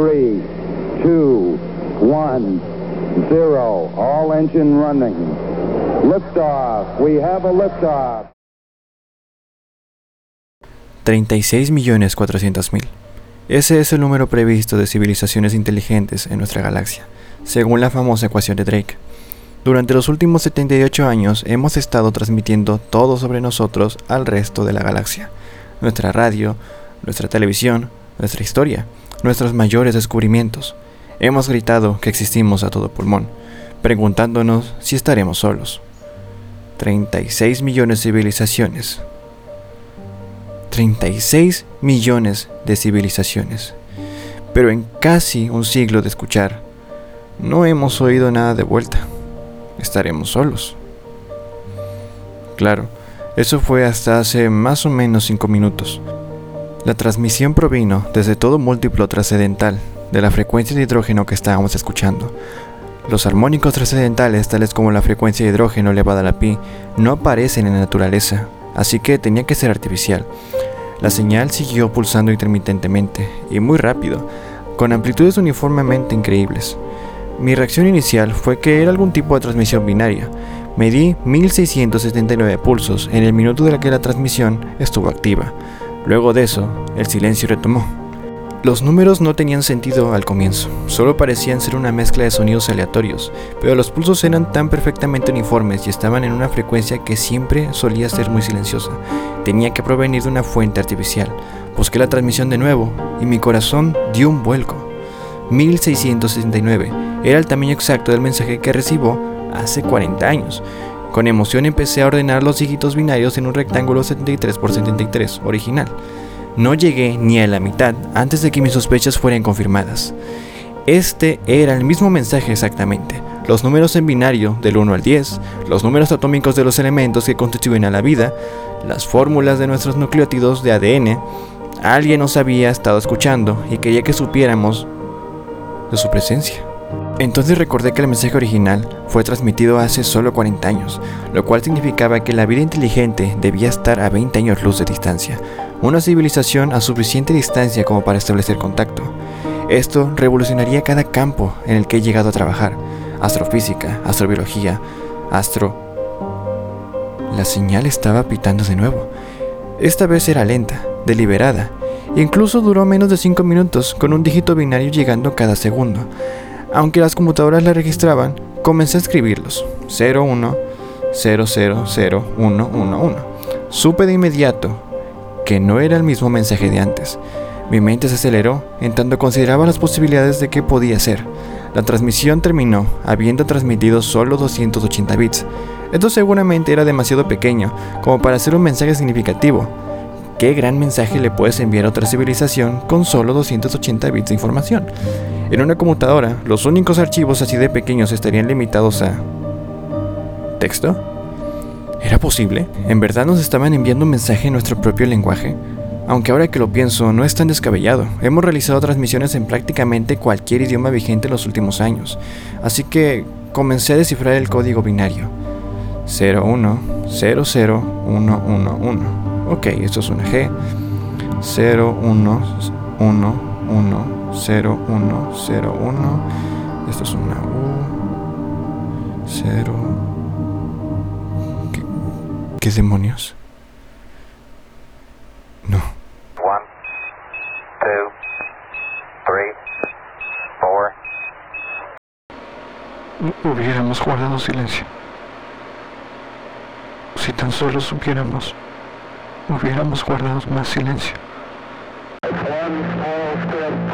three, two, one, zero. All engine running. Liftoff. We have a liftoff. 36.400.000. Ese es el número previsto de civilizaciones inteligentes en nuestra galaxia, según la famosa ecuación de Drake. Durante los últimos 78 años hemos estado transmitiendo todo sobre nosotros al resto de la galaxia. Nuestra radio, nuestra televisión, nuestra historia, nuestros mayores descubrimientos. Hemos gritado que existimos a todo pulmón, preguntándonos si estaremos solos. 36 millones de civilizaciones. 36 millones de civilizaciones. Pero en casi un siglo de escuchar, no hemos oído nada de vuelta. Estaremos solos. Claro, eso fue hasta hace más o menos 5 minutos. La transmisión provino desde todo múltiplo trascendental de la frecuencia de hidrógeno que estábamos escuchando. Los armónicos trascendentales, tales como la frecuencia de hidrógeno elevada a la pi, no aparecen en la naturaleza, así que tenía que ser artificial. La señal siguió pulsando intermitentemente y muy rápido, con amplitudes uniformemente increíbles. Mi reacción inicial fue que era algún tipo de transmisión binaria. Medí 1679 pulsos en el minuto de la que la transmisión estuvo activa. Luego de eso, el silencio retomó. Los números no tenían sentido al comienzo, solo parecían ser una mezcla de sonidos aleatorios, pero los pulsos eran tan perfectamente uniformes y estaban en una frecuencia que siempre solía ser muy silenciosa. Tenía que provenir de una fuente artificial. Busqué la transmisión de nuevo y mi corazón dio un vuelco. 1669 era el tamaño exacto del mensaje que recibo hace 40 años. Con emoción empecé a ordenar los dígitos binarios en un rectángulo 73 x 73 original. No llegué ni a la mitad antes de que mis sospechas fueran confirmadas. Este era el mismo mensaje exactamente. Los números en binario del 1 al 10, los números atómicos de los elementos que constituyen a la vida, las fórmulas de nuestros nucleótidos de ADN. Alguien nos había estado escuchando y quería que supiéramos de su presencia. Entonces recordé que el mensaje original fue transmitido hace solo 40 años, lo cual significaba que la vida inteligente debía estar a 20 años luz de distancia, una civilización a suficiente distancia como para establecer contacto. Esto revolucionaría cada campo en el que he llegado a trabajar, astrofísica, astrobiología, astro... La señal estaba pitando de nuevo. Esta vez era lenta, deliberada, e incluso duró menos de 5 minutos con un dígito binario llegando cada segundo. Aunque las computadoras la registraban, comencé a escribirlos. 01 000111. Supe de inmediato que no era el mismo mensaje de antes. Mi mente se aceleró en tanto consideraba las posibilidades de qué podía ser. La transmisión terminó habiendo transmitido solo 280 bits. Esto seguramente era demasiado pequeño como para ser un mensaje significativo. ¿Qué gran mensaje le puedes enviar a otra civilización con solo 280 bits de información? En una computadora, los únicos archivos así de pequeños estarían limitados a... ¿Texto? ¿Era posible? ¿En verdad nos estaban enviando un mensaje en nuestro propio lenguaje? Aunque ahora que lo pienso, no es tan descabellado. Hemos realizado transmisiones en prácticamente cualquier idioma vigente en los últimos años. Así que comencé a descifrar el código binario. 01 Ok, esto es una G. 01 0101. Esto es una U. 0. ¿Qué, ¿Qué demonios? No. 1, 2, 3, 4. Hubiéramos guardado silencio. Si tan solo supiéramos, hubiéramos guardado más silencio. One small step